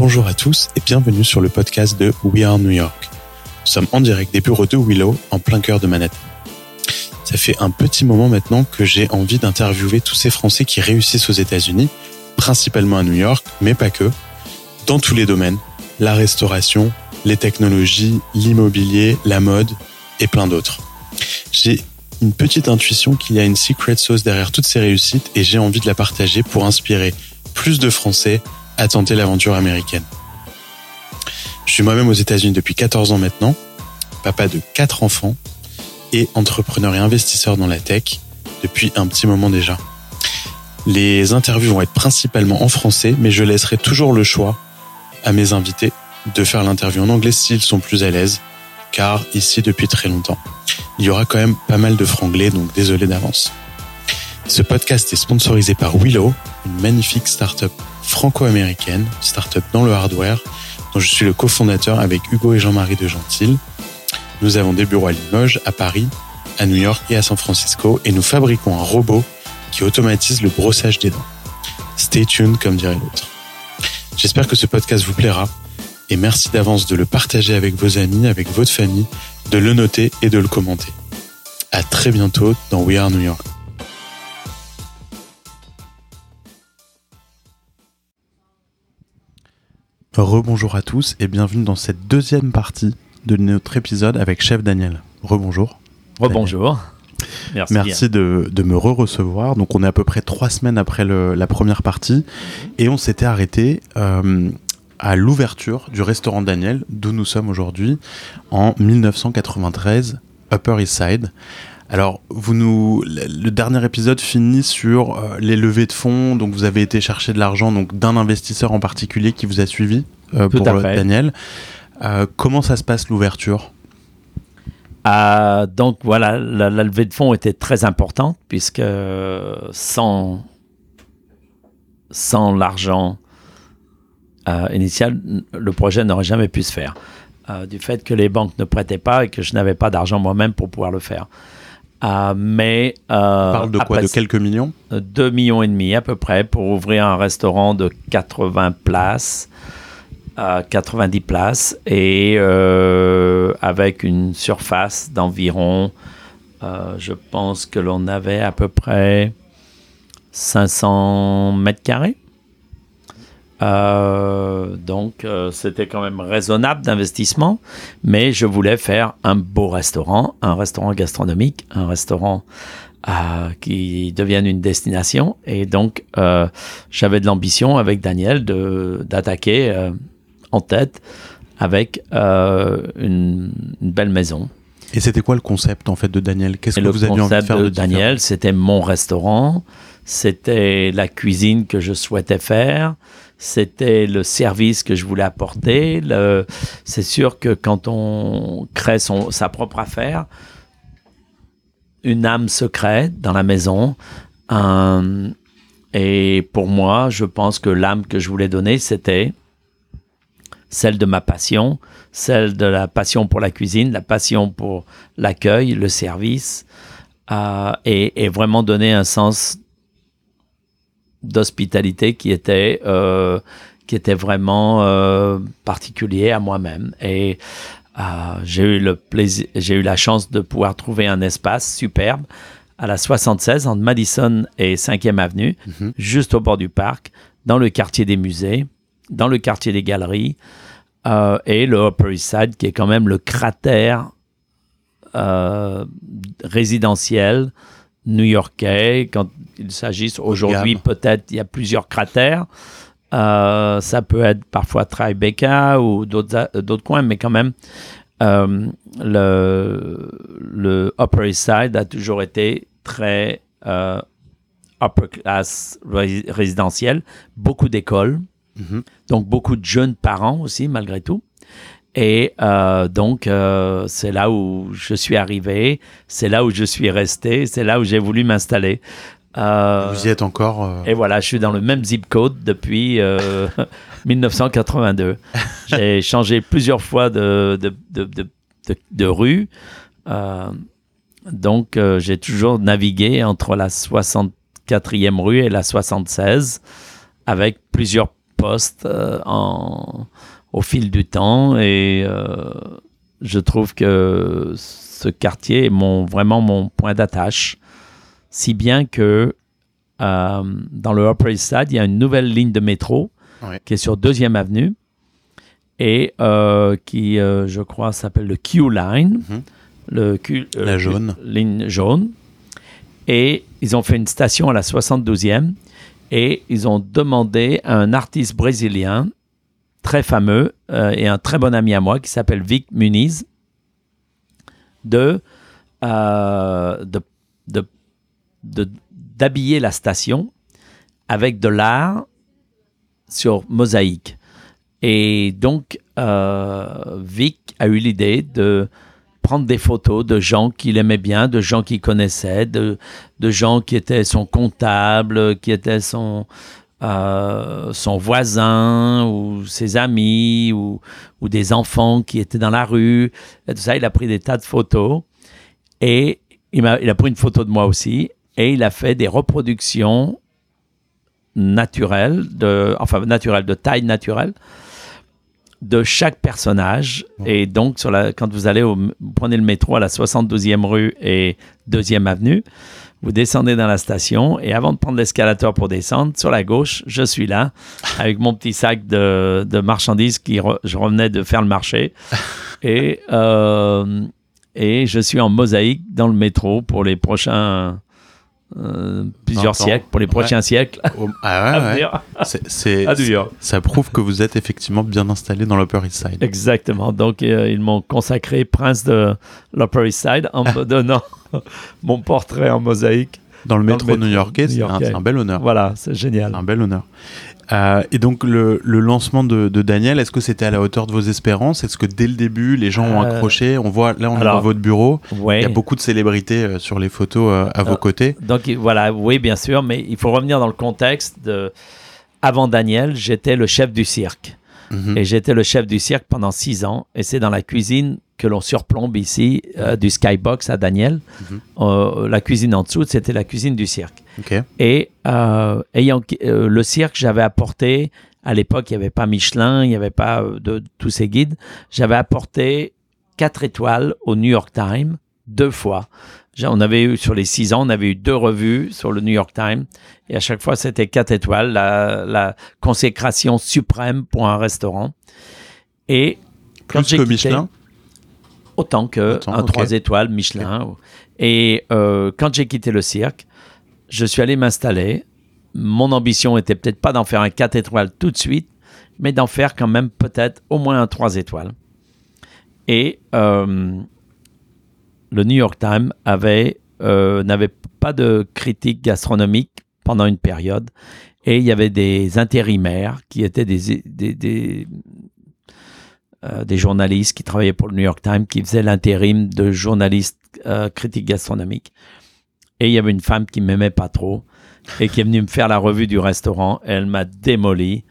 Bonjour à tous et bienvenue sur le podcast de We Are New York. Nous sommes en direct des bureaux de Willow, en plein cœur de Manhattan. Ça fait un petit moment maintenant que j'ai envie d'interviewer tous ces Français qui réussissent aux États-Unis, principalement à New York, mais pas que, dans tous les domaines, la restauration, les technologies, l'immobilier, la mode et plein d'autres. J'ai une petite intuition qu'il y a une secret sauce derrière toutes ces réussites et j'ai envie de la partager pour inspirer plus de Français à tenter l'aventure américaine. Je suis moi-même aux États-Unis depuis 14 ans maintenant, papa de 4 enfants et entrepreneur et investisseur dans la tech depuis un petit moment déjà. Les interviews vont être principalement en français, mais je laisserai toujours le choix à mes invités de faire l'interview en anglais s'ils sont plus à l'aise, car ici depuis très longtemps, il y aura quand même pas mal de franglais, donc désolé d'avance. Ce podcast est sponsorisé par Willow, une magnifique startup franco-américaine, startup dans le hardware, dont je suis le cofondateur avec Hugo et Jean-Marie de Gentil. Nous avons des bureaux à Limoges, à Paris, à New York et à San Francisco, et nous fabriquons un robot qui automatise le brossage des dents. Stay tuned, comme dirait l'autre. J'espère que ce podcast vous plaira et merci d'avance de le partager avec vos amis, avec votre famille, de le noter et de le commenter. À très bientôt dans We Are New York. Rebonjour à tous et bienvenue dans cette deuxième partie de notre épisode avec Chef Daniel. Rebonjour. Rebonjour. Merci, Merci de, de, me re-recevoir. Donc on est à peu près trois semaines après le, la première partie et on s'était arrêté euh, à l'ouverture du restaurant Daniel, d'où nous sommes aujourd'hui, en 1993, Upper East Side. Alors, vous nous, le dernier épisode finit sur euh, les levées de fonds. Donc, vous avez été chercher de l'argent donc d'un investisseur en particulier qui vous a suivi euh, pour Daniel. Euh, comment ça se passe l'ouverture? Donc voilà, la, la, levée de fonds était très importante puisque sans sans l'argent initial, le projet n'aurait jamais pu se faire. Du fait que les banques ne prêtaient pas et que je n'avais pas d'argent moi-même pour pouvoir le faire. Euh, mais On parle de quoi? De quelques millions? 2 millions et demi à peu près pour ouvrir un restaurant de 80 places. 90 places et avec une surface d'environ, je pense que l'on avait à peu près 500 mètres carrés. Euh, donc euh, c'était quand même raisonnable d'investissement, mais je voulais faire un beau restaurant, un restaurant gastronomique, un restaurant euh, qui devienne une destination. Et donc j'avais de l'ambition avec Daniel de d'attaquer en tête avec une, une, belle maison. Et c'était quoi le concept en fait de Daniel? Qu'est-ce que vous aviez envie de faire de, de Daniel C'était mon restaurant, c'était la cuisine que je souhaitais faire, c'était le service que je voulais apporter. C'est sûr que quand on crée son, sa propre affaire, une âme se crée dans la maison. et pour moi, je pense que l'âme que je voulais donner, c'était celle de ma passion, celle de la passion pour la cuisine, la passion pour l'accueil, le service, euh, et, et, vraiment donner un sens d'hospitalité qui était euh, qui était vraiment euh, particulier à moi-même et euh, j'ai eu le plaisir j'ai eu la chance de pouvoir trouver un espace superbe à la 76 entre Madison et 5e avenue mhm. juste au bord du parc dans le quartier des musées dans le quartier des galeries et le Upper East Side qui est quand même le cratère résidentiel new-yorkais, quand il s'agisse aujourd'hui, peut-être il y a plusieurs cratères. Euh, ça peut être parfois Tribeca ou d'autres coins, mais quand même, euh, le, le, Upper East Side a toujours été très euh, upper class résidentiel, beaucoup d'écoles, mm-hmm. donc beaucoup de jeunes parents aussi, malgré tout. Et euh, donc, euh, c'est là où je suis arrivé, c'est là où je suis resté, c'est là où j'ai voulu m'installer. Euh, Vous y êtes encore Et voilà, je suis dans le même zip code depuis 1982. j'ai changé plusieurs fois de, de, de, de, rue. donc, j'ai toujours navigué entre la 64e rue et la 76 avec plusieurs postes en, au fil du temps et je trouve que ce quartier est mon, vraiment mon point d'attache, si bien que dans le Upper East Side, il y a une nouvelle ligne de métro qui est sur Deuxième Avenue et qui, je crois, s'appelle le Q Line. Mhm le euh, la jaune. ligne jaune. Et ils ont fait une station à la 72e et ils ont demandé à un artiste brésilien très fameux euh, et un très bon ami à moi qui s'appelle Vic Muniz de, euh, d'habiller la station avec de l'art sur mosaïque. Et donc, Vic a eu l'idée de prendre des photos de gens qu'il aimait bien, de gens qu'il connaissait, de, de gens qui étaient son comptable, qui étaient son, euh, son voisin ou ses amis ou, ou, des enfants qui étaient dans la rue. Et tout ça, il a pris des tas de photos et il a, il a pris une photo de moi aussi et il a fait des reproductions naturelles, de, enfin naturelles, de taille naturelle, de chaque personnage. Et donc, sur la, quand vous allez au, vous prenez le métro à la 72e rue et 2e avenue, vous descendez dans la station et avant de prendre l'escalator pour descendre, sur la gauche, je suis là avec mon petit sac de, de marchandises qui je revenais de faire le marché. Et, euh, et je suis en mosaïque dans le métro pour les prochains euh, plusieurs siècles, pour les prochains siècles. Ah ouais, C'est, ça prouve que vous êtes effectivement bien installé dans l'Upper East Side. Exactement. Donc, euh, ils m'ont consacré prince de l'Upper East Side en me donnant mon portrait en mosaïque. Dans le métro, new-yorkais, c'est un, bel honneur. Voilà, c'est génial. Un bel honneur. Euh, et donc le, lancement de, Daniel, est-ce que c'était à la hauteur de vos espérances? Est-ce que dès le début, les gens ont euh, accroché? On voit là, on est dans votre bureau. Il y a beaucoup de célébrités euh, sur les photos à vos côtés. Donc voilà, oui, bien sûr, mais il faut revenir dans le contexte de. Avant Daniel, j'étais le chef du cirque. Mhm. Et j'étais le chef du cirque pendant six ans. Et c'est dans la cuisine que l'on surplombe ici, euh, du Skybox à Daniel. Mhm. Euh, la cuisine en dessous, c'était la cuisine du cirque. Et euh, ayant le cirque, j'avais apporté, à l'époque, il n'y avait pas Michelin, il n'y avait pas de, tous ces guides, j'avais apporté quatre étoiles au New York Times deux fois. On avait eu, sur les six ans, on avait eu deux revues sur le New York Times. Et à chaque fois, c'était quatre étoiles, la, la, consécration suprême pour un restaurant. Et quand j'ai que Michelin? Autant que un trois étoiles Michelin. Et euh, quand j'ai quitté le cirque, je suis allé m'installer. Mon ambition était peut-être pas d'en faire un quatre étoiles tout de suite, mais d'en faire quand même peut-être au moins un trois étoiles. Et euh, le New York Times euh, n'avait pas de critique gastronomique pendant une période. Et il y avait des intérimaires qui étaient des, euh, journalistes qui travaillaient pour le New York Times, qui faisaient l'intérim de journalistes critiques gastronomiques. Et il y avait une femme qui m'aimait pas trop et qui est venue me faire la revue du restaurant. elle m'a démoli.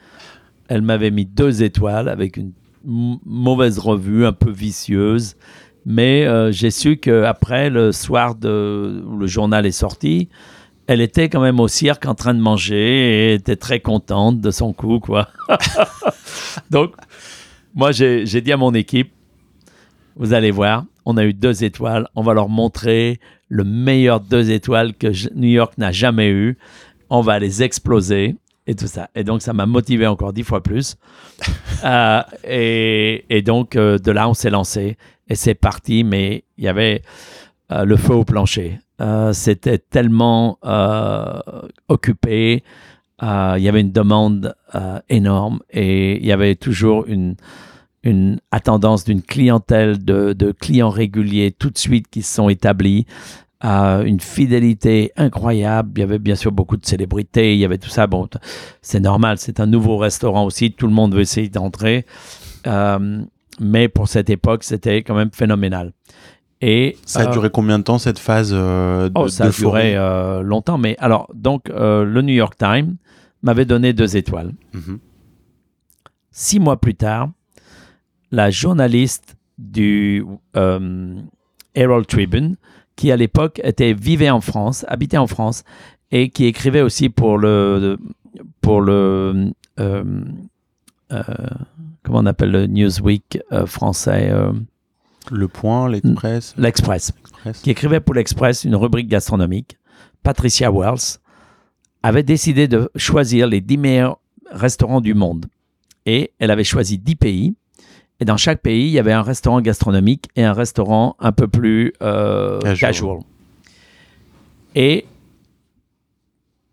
Elle m'avait mis deux étoiles avec une mauvaise revue, un peu vicieuse. Mais euh, j'ai su qu'après, le soir où le journal est sorti, elle était quand même au cirque en train de manger et était très contente de son coup, quoi. Donc, moi, j'ai dit à mon équipe, vous allez voir, on a eu deux étoiles, on va leur montrer le meilleur deux étoiles que New York n'a jamais eu. On va les exploser et tout ça. Et donc, ça m'a motivé encore dix fois plus. Euh, et, donc, euh, de là, on s'est lancé et c'est parti, mais il y avait euh, le feu au plancher. C'était tellement occupé. il y avait une demande énorme et il y avait toujours une, une attendance d'une clientèle de, de, clients réguliers tout de suite qui se sont établis une fidélité incroyable. Il y avait bien sûr beaucoup de célébrités, il y avait tout ça. Bon, c'est normal, c'est un nouveau restaurant aussi, tout le monde veut essayer d'entrer. Euh, mais pour cette époque, c'était quand même phénoménal. Et, ça a euh, duré combien de temps cette phase euh, de, oh, Ça a duré longtemps. Mais alors, donc, le New York Times m'avait donné deux étoiles. Mhm. Six mois plus tard, la journaliste du Herald Tribune qui à l'époque était vivait en France, habitait en France et qui écrivait aussi pour le pour le comment on appelle le Newsweek français Le Point, l'Express. L'Express. Qui écrivait pour l'Express une rubrique gastronomique. Patricia Wells avait décidé de choisir les 10 meilleurs restaurants du monde. Et elle avait choisi 10 pays. Et dans chaque pays, il y avait un restaurant gastronomique et un restaurant un peu plus euh, casual. Et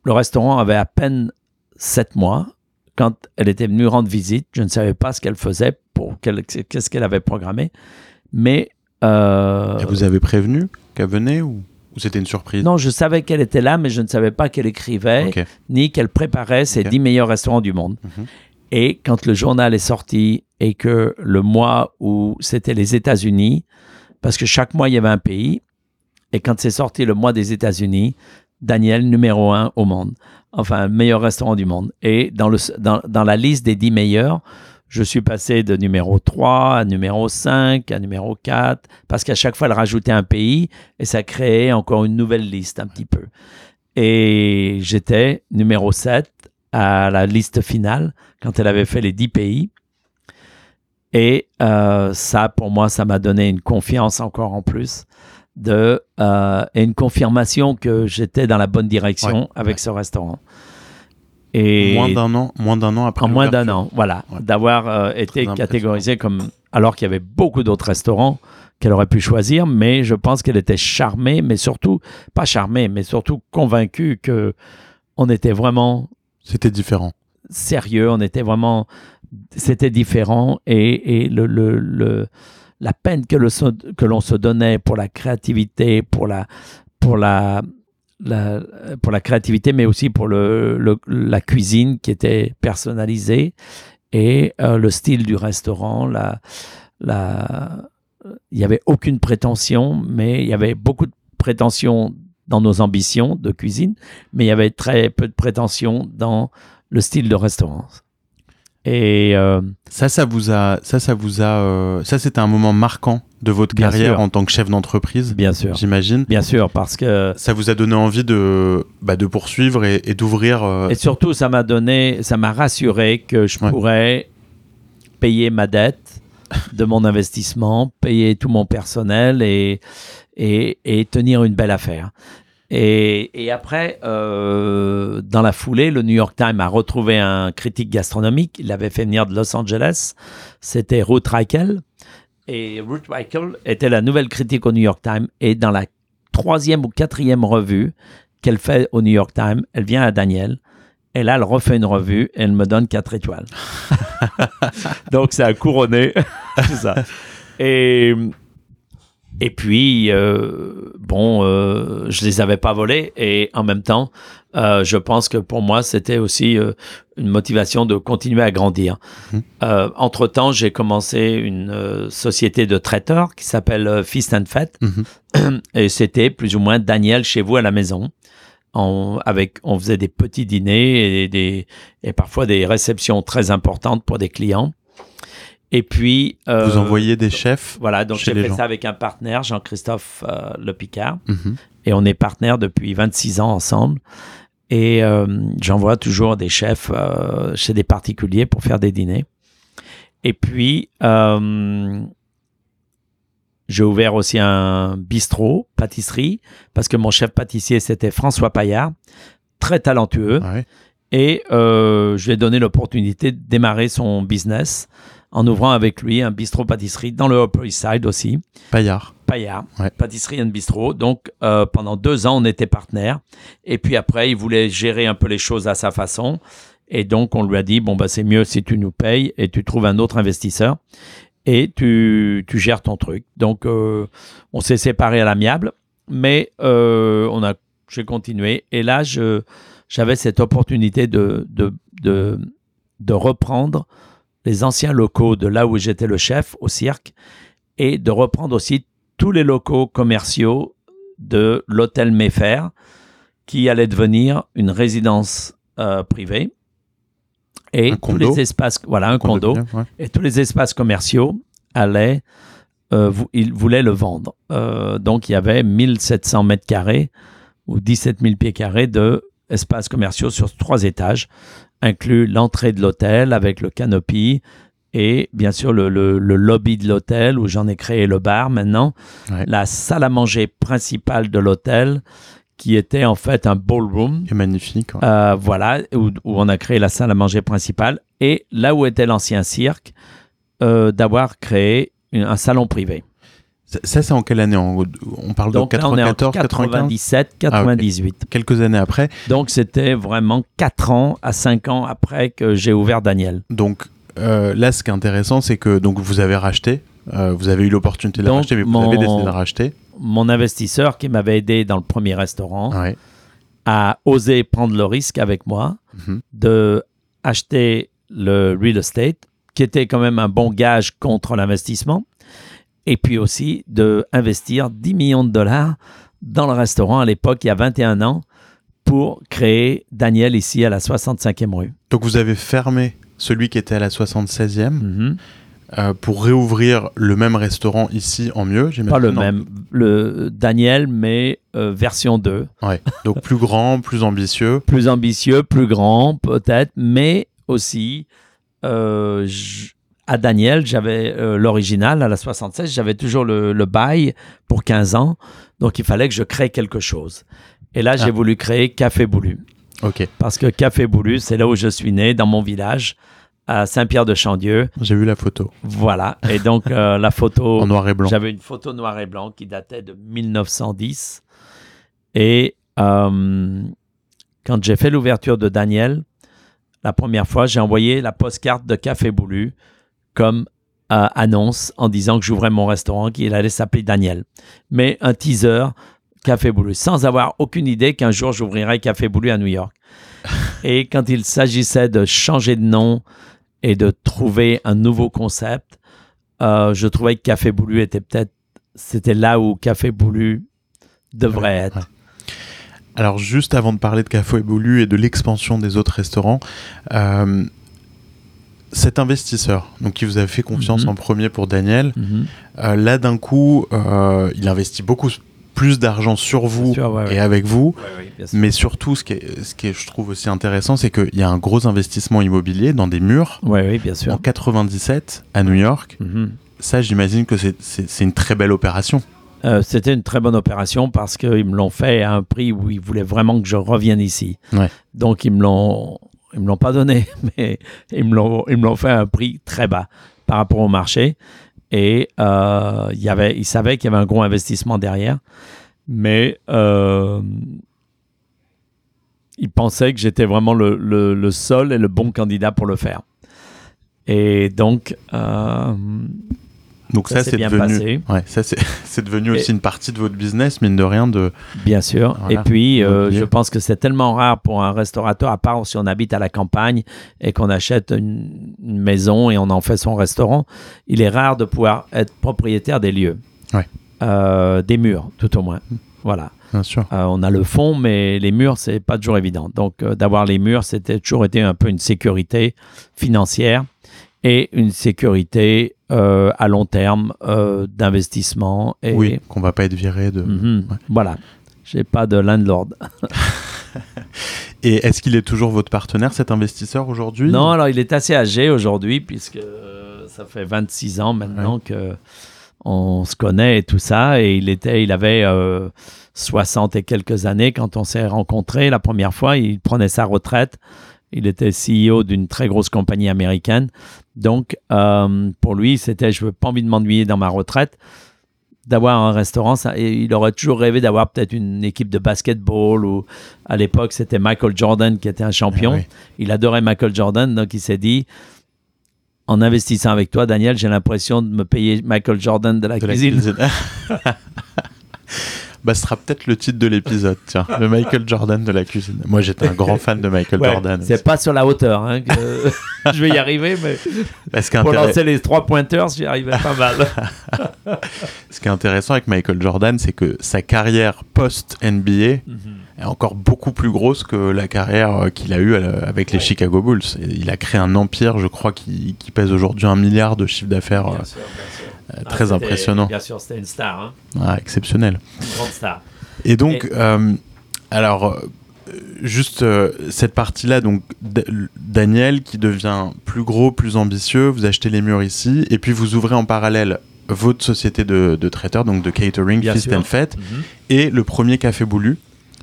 le restaurant avait à peine 7 mois. Quand elle était venue rendre visite, je ne savais pas ce qu'elle faisait, pour qu'est-ce qu'elle avait programmé. Mais. Euh, vous avez prévenu qu'elle venait ou ou c'était une surprise? Non, je savais qu'elle était là, mais je ne savais pas qu'elle écrivait, ni qu'elle préparait ses 10 meilleurs restaurants du monde. Mhm. Et quand le journal est sorti et que le mois où c'était les États-Unis, parce que chaque mois il y avait un pays, et quand c'est sorti le mois des États-Unis, Daniel numéro un au monde, enfin meilleur restaurant du monde. Et dans, le, dans, dans la liste des 10 meilleurs, je suis passé de numéro 3 à numéro 5, à numéro 4, parce qu'à chaque fois, elle rajoutait un pays et ça créait encore une nouvelle liste un petit peu. Et j'étais numéro 7 à la liste finale quand elle avait fait les 10 pays. Et euh, ça, pour moi, ça m'a donné une confiance encore en plus de, euh, et une confirmation que j'étais dans la bonne direction avec ce restaurant moins d'un an, moins d'un an après. En moins d'un an, voilà, d'avoir euh, été catégorisé comme alors qu'il y avait beaucoup d'autres restaurants qu'elle aurait pu choisir, mais je pense qu'elle était charmée, mais surtout pas charmée, mais surtout convaincue que on était vraiment. C'était différent. Sérieux, on était vraiment, c'était différent et, et le, le, la peine que que l'on se donnait pour la créativité, pour la pour la pour la créativité, mais aussi pour le, la cuisine qui était personnalisée et euh, le style du restaurant. La, la, il n'y avait aucune prétention, mais il y avait beaucoup de prétention dans nos ambitions de cuisine, mais il y avait très peu de prétention dans le style de restaurant. Et euh, ça, ça vous a, ça, ça vous a, euh, ça, c'était un moment marquant de votre carrière en tant que chef d'entreprise. Bien sûr. J'imagine. Bien sûr, parce que ça vous a donné envie de, bah, de poursuivre et, d'ouvrir. Euh, et surtout, ça m'a donné, ça m'a rassuré que je pourrais payer ma dette de mon investissement, payer tout mon personnel et, et, et tenir une belle affaire. Et, après, euh, dans la foulée, le New York Times a retrouvé un critique gastronomique. Il l'avait fait venir de Los Angeles. C'était Ruth Reichel. Et Ruth Reichel était la nouvelle critique au New York Times. Et dans la troisième ou quatrième revue qu'elle fait au New York Times, elle vient à Daniel. Et là, elle refait une revue et elle me donne quatre étoiles. Donc, c'est un couronné. ça. Et et puis, euh, bon, euh, je les avais pas volés et en même temps, euh, je pense que pour moi, c'était aussi euh, une motivation de continuer à grandir. Euh, entre-temps, j'ai commencé une euh, société de traiteurs qui s'appelle Feast and Fête mhm. et c'était plus ou moins Daniel chez vous à la maison. On, avec, on faisait des petits dîners et, des, et parfois des réceptions très importantes pour des clients. Et puis. Euh, Vous envoyez des chefs Voilà, donc j'ai fait ça avec un partenaire, Jean-Christophe euh, Le Picard. Mhm. Et on est partenaires depuis 26 ans ensemble. Et euh, j'envoie toujours des chefs chez des particuliers pour faire des dîners. Et puis, j'ai ouvert aussi un bistrot, pâtisserie, parce que mon chef pâtissier, c'était François Paillard, très talentueux. Et je lui ai donné l'opportunité de démarrer son business en ouvrant avec lui un bistrot-pâtisserie dans le Upper East Side aussi. Paillard. Paillard, pâtisserie et bistrot. Donc, euh, pendant deux ans, on était partenaires. Et puis après, il voulait gérer un peu les choses à sa façon. Et donc, on lui a dit, bon, bah, c'est mieux si tu nous payes et tu trouves un autre investisseur et tu, tu gères ton truc. Donc, euh, on s'est séparés à l'amiable, mais euh, on a, j'ai continué. Et là, je, j'avais cette opportunité de, de, de, de reprendre les anciens locaux de là où j'étais le chef au cirque et de reprendre aussi tous les locaux commerciaux de l'hôtel Mayfair qui allait devenir une résidence euh, privée. Et tous les espaces voilà un, condo, et tous les espaces commerciaux allaient euh, ils voulaient le vendre. Euh, donc il y avait 1700 mètres carrés ou 17 000 pieds carrés de espaces commerciaux sur trois étages inclut l'entrée de l'hôtel avec le canopy et bien sûr le, lobby de l'hôtel où j'en ai créé le bar maintenant, la salle à manger principale de l'hôtel qui était en fait un ballroom. Magnifique. Euh, voilà, où, on a créé la salle à manger principale et là où était l'ancien cirque, euh, d'avoir créé un salon privé. Ça, c'est en quelle année? On parle de 94, 97, 98. Quelques années après? Donc, c'était vraiment 4 ans à 5 ans après que j'ai ouvert Daniel. Donc, euh, là, ce qui est intéressant, c'est que donc, vous avez racheté. Euh, vous avez eu l'opportunité de racheter, mais vous avez décidé de racheter. Mon investisseur qui m'avait aidé dans le premier restaurant a osé prendre le risque avec moi mhm. de acheter le real estate, qui était quand même un bon gage contre l'investissement et puis aussi de investir 10 millions de dollars dans le restaurant à l'époque, il y a 21 ans, pour créer Daniel ici à la 65e rue. Donc vous avez fermé celui qui était à la 76e mhm. euh, pour réouvrir le même restaurant ici en mieux, Pas le même, le Daniel, mais euh, version 2. Ouais. Donc plus grand, plus ambitieux. plus ambitieux, plus grand peut-être, mais aussi euh, à Daniel, j'avais euh, l'original à la 76, j'avais toujours le, bail pour 15 ans, donc il fallait que je crée quelque chose. Et là, j'ai ah. voulu créer Café Boulu. Ok. Parce que Café Boulu, c'est là où je suis né, dans mon village, à Saint-Pierre-de-Chandieu. J'ai vu la photo. Voilà. Et donc, euh, la photo. en noir et blanc. J'avais une photo noir et blanc qui datait de 1910. Et euh, quand j'ai fait l'ouverture de Daniel, la première fois, j'ai envoyé la postcarte de Café Boulu comme euh, annonce en disant que j'ouvrais mon restaurant, qu'il allait s'appeler Daniel. Mais un teaser, Café Boulu, sans avoir aucune idée qu'un jour j'ouvrirais Café Boulu à New York. Et quand il s'agissait de changer de nom et de trouver un nouveau concept, euh, je trouvais que Café Boulu était peut-être, c'était là où Café Boulu devrait être. Alors juste avant de parler de Café Boulu et de l'expansion des autres restaurants, euh, cet investisseur, donc qui vous a fait confiance mhm. en premier pour Daniel, mhm. euh, là d'un coup, euh, il investit beaucoup plus d'argent sur vous et avec vous, mais surtout ce qui est, ce qui est, je trouve aussi intéressant, c'est qu'il y a un gros investissement immobilier dans des murs. bien sûr. En 97 à New York, mhm. ça j'imagine que c'est une très belle opération. Euh, c'était une très bonne opération parce qu'ils me l'ont fait à un prix où ils voulaient vraiment que je revienne ici. Donc ils me l'ont ils me l'ont pas donné, mais ils me l'ont, fait à un prix très bas par rapport au marché. Et euh, y avait, ils savaient qu'il y avait un gros investissement derrière, mais euh, ils pensaient que j'étais vraiment le, le, seul et le bon candidat pour le faire. Et donc, euh, donc ça, c'est devenu, ouais, ça c'est devenu aussi une partie de votre business, mine de rien. De, bien sûr. et puis, euh, je pense que c'est tellement rare pour un restaurateur, à part si on habite à la campagne et qu'on achète une, maison et on en fait son restaurant, il est rare de pouvoir être propriétaire des lieux, ouais. euh, des murs, tout au moins. Voilà. Bien sûr. Euh, on a le fond, mais les murs, c'est pas toujours évident. Donc, d'avoir les murs, c'était toujours été un peu une sécurité financière et une sécurité euh, à long terme euh, d'investissement. Et... Oui, qu'on va pas être viré de. Mhm. Voilà. J'ai pas de landlord. et est-ce qu'il est toujours votre partenaire, cet investisseur aujourd'hui? Non, alors il est assez âgé aujourd'hui, puisque ça fait 26 ans maintenant que on se connaît et tout ça. Et il, était, il avait 60 et quelques années quand on s'est rencontrés la première fois. Il prenait sa retraite. Il était CEO d'une très grosse compagnie américaine. Donc, euh, pour lui, c'était je veux pas envie de m'ennuyer dans ma retraite. D'avoir un restaurant, ça, il aurait toujours rêvé d'avoir peut-être une équipe de basketball ou à l'époque c'était Michael Jordan qui était un champion. Ah il adorait Michael Jordan, donc il s'est dit en investissant avec toi, Daniel, j'ai l'impression de me payer Michael Jordan de la cuisine. Bah, ce sera peut-être le titre de l'épisode, tiens, le Michael Jordan de la cuisine. Moi, j'étais un grand fan de Michael Jordan. C'est pas sur la hauteur hein, que je vais y arriver, mais pour lancer les trois pointeurs, j'y arrivais pas mal. Ce qui est intéressant avec Michael Jordan, c'est que sa carrière post-NBA mhm. est encore beaucoup plus grosse que la carrière euh, qu'il a eue euh, avec les Chicago Bulls. Il a créé un empire, je crois, qui, pèse aujourd'hui un milliard de chiffre d'affaires. Euh, euh, ah, très impressionnant. Bien sûr, c'était une star. Hein. Ah, exceptionnel. Une grande star. Et donc, euh, alors, juste cette partie-là, donc Daniel qui devient plus gros, plus ambitieux, vous achetez les murs ici, et puis vous ouvrez en parallèle votre société de, de traiteur, donc de catering, Fist and Fête, mhm. et le premier Café Boulu.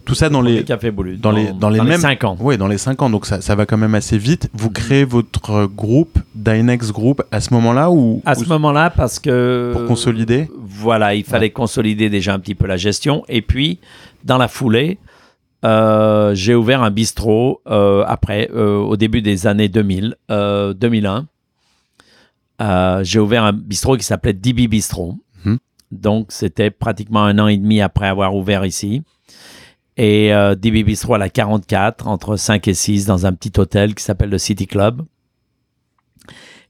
Tout ça dans les, cafés dans, les dans les mêmes 5 ans. Oui, dans les 5 ans, donc ça, ça va quand même assez vite. Vous mhm. créez votre groupe, Dynex Group, à ce moment-là ou À ce moment-là, parce que pour consolider. Voilà, il fallait consolider déjà un petit peu la gestion, et puis dans la foulée, euh, j'ai ouvert un bistrot euh, après, euh, au début des années 2000, 2001. j'ai ouvert un bistrot qui s'appelait DB Bistro. Mhm. Donc, c'était pratiquement un an et demi après avoir ouvert ici. Et DB Bistro à la 44, entre 5 et 6, dans un petit hôtel qui s'appelle le City Club.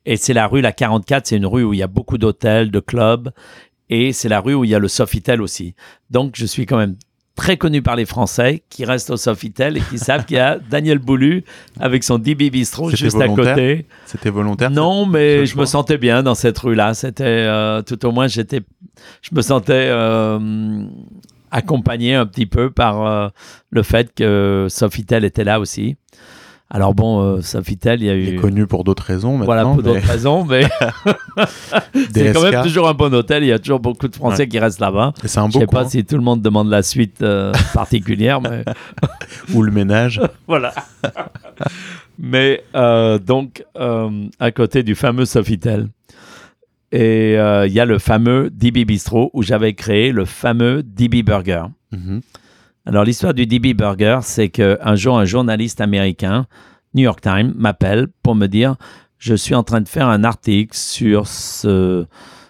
Et c'est la rue, la 44, c'est une rue où il y a beaucoup d'hôtels, de clubs. Et c'est la rue où il y a le Sofitel aussi. Donc, je suis quand même très connu par les Français qui restent au Sofitel et qui savent qu'il y a Daniel Boulu avec son DB Bistro juste à côté. C'était volontaire Non, mais je me sentais bien dans cette rue-là. C'était euh, tout au moins j'étais, je me sentais euh, accompagné un petit peu par euh, le fait que Sofitel était là aussi. Alors bon, euh, Sofitel, il y a eu. Il est connu pour d'autres raisons maintenant. Voilà, pour d'autres raisons, mais c'est quand même toujours un bon hôtel. Il y a toujours beaucoup de Français qui restent là-bas. C'est un beau Je sais pas si tout le monde demande la suite euh, particulière, mais ou le ménage. voilà. mais euh, donc à côté du fameux Sofitel. Et il y a le fameux DB Bistro où j'avais créé le fameux DB Burger. Mm-hmm. Alors l'histoire du DB Burger, c'est qu'un jour, un journaliste américain, New York Times, m'appelle pour me dire, je suis en train de faire un article sur ce,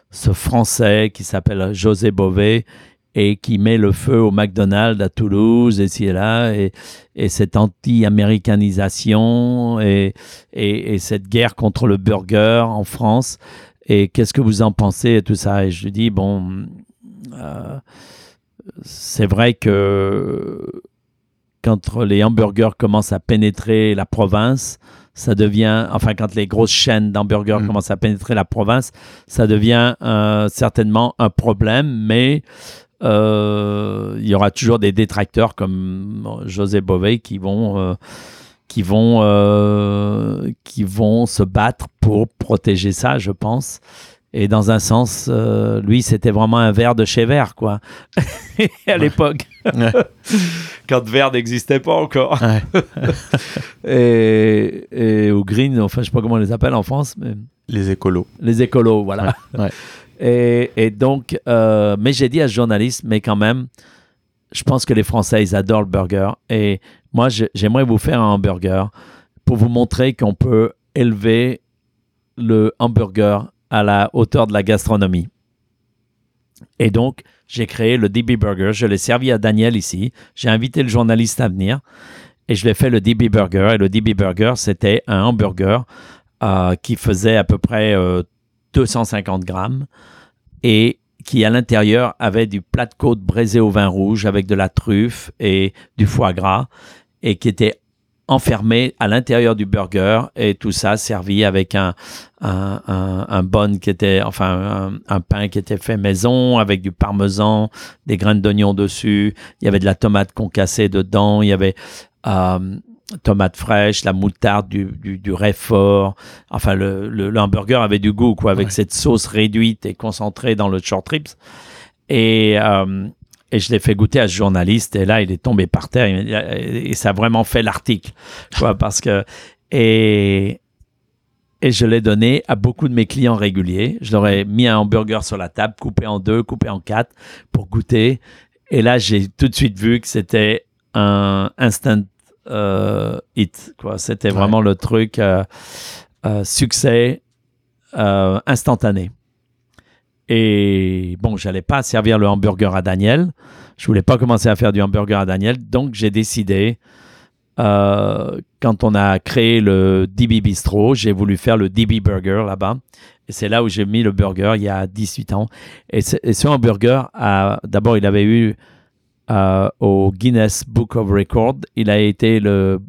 ce Français qui s'appelle José Bové et qui met le feu au McDonald's à Toulouse, et et là, et, et cette anti-américanisation et, et, et, cette guerre contre le burger en France. Et qu'est-ce que vous en pensez et tout ça? Et je lui dis, bon, euh, c'est vrai que quand les hamburgers commencent à pénétrer la province, ça devient, enfin quand les grosses chaînes d'hamburgers mm. commencent à pénétrer la province, ça devient euh, certainement un problème, mais euh, il y aura toujours des détracteurs comme José Bové qui vont, qui, vont, qui vont se battre pour protéger ça, je pense. Et dans un sens, euh, lui, c'était vraiment un verre de chez Vert, quoi. à l'époque. Quand Vert n'existait pas encore. et, et, au Green, enfin, je sais pas comment on les appelle en France. Mais... Les écolos. Les écolos, voilà. Et, et, donc, euh, mais j'ai dit à ce journaliste, mais quand même, je pense que les Français, ils adorent le burger. Et moi, j'aimerais vous faire un hamburger pour vous montrer qu'on peut élever le hamburger à la hauteur de la gastronomie. Et donc, j'ai créé le DB Burger. Je l'ai servi à Daniel ici. J'ai invité le journaliste à venir et je l'ai fait le DB Burger. Et le DB Burger, c'était un hamburger euh, qui faisait à peu près 250 euh, grammes et qui à l'intérieur avait du plat de côte braisé au vin rouge avec de la truffe et du foie gras et qui était enfermé à l'intérieur du burger et tout ça servi avec un, un, un, bon qui était, enfin, un, pain qui était fait maison avec du parmesan, des graines d'oignon dessus. Il y avait de la tomate concassée dedans. Il y avait euh, tomate fraîche, la moutarde, du, du, du fort. Enfin, le, le, hamburger avait du goût, quoi, avec cette sauce réduite et concentrée dans le short ribs. Et, euh, et je l'ai fait goûter à ce journaliste et là il est tombé par terre et ça a vraiment fait l'article quoi parce que et et je l'ai donné à beaucoup de mes clients réguliers. Je leur ai mis un hamburger sur la table, coupé en deux, coupé en quatre, pour goûter. Et là, j'ai tout de suite vu que c'était un instant euh, hit. Quoi. C'était vraiment le truc euh, euh, succès instantané. Et bon, j'allais pas servir le hamburger à Daniel. Je voulais pas commencer à faire du hamburger à Daniel. Donc, j'ai décidé, euh, quand on a créé le DB Bistro, j'ai voulu faire le DB Burger là-bas. Et c'est là où j'ai mis le burger il y a 18 ans. Et, ce hamburger, d'abord, il avait eu euh, au Guinness Book of Records, il a été le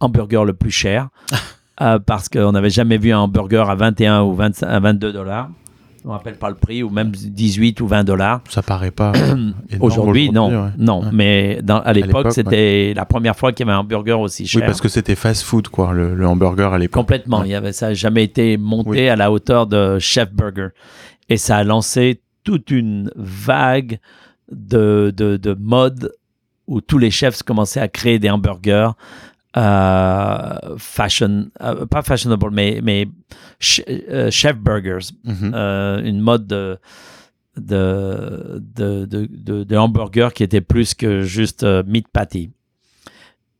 hamburger le plus cher. Euh, parce qu'on n'avait jamais vu un hamburger à 21 ou 25, à 22 dollars. Je me rappelle pas le prix, ou même 18 ou 20 dollars. Ça paraît pas. aujourd'hui, non. Non, mais dans, à l'époque, c'était la première fois qu'il y avait un hamburger aussi cher. Oui, parce que c'était fast food, quoi, le, hamburger à l'époque. Complètement. Il y avait, ça n'a jamais été monté à la hauteur de Chef Burger. Et ça a lancé toute une vague de, de, de mode où tous les chefs commençaient à créer des hamburgers euh, fashion, euh, pas fashionable, mais, mais euh, chef burgers, mhm. une mode de, de, de, de, hamburger qui était plus que juste meat patty.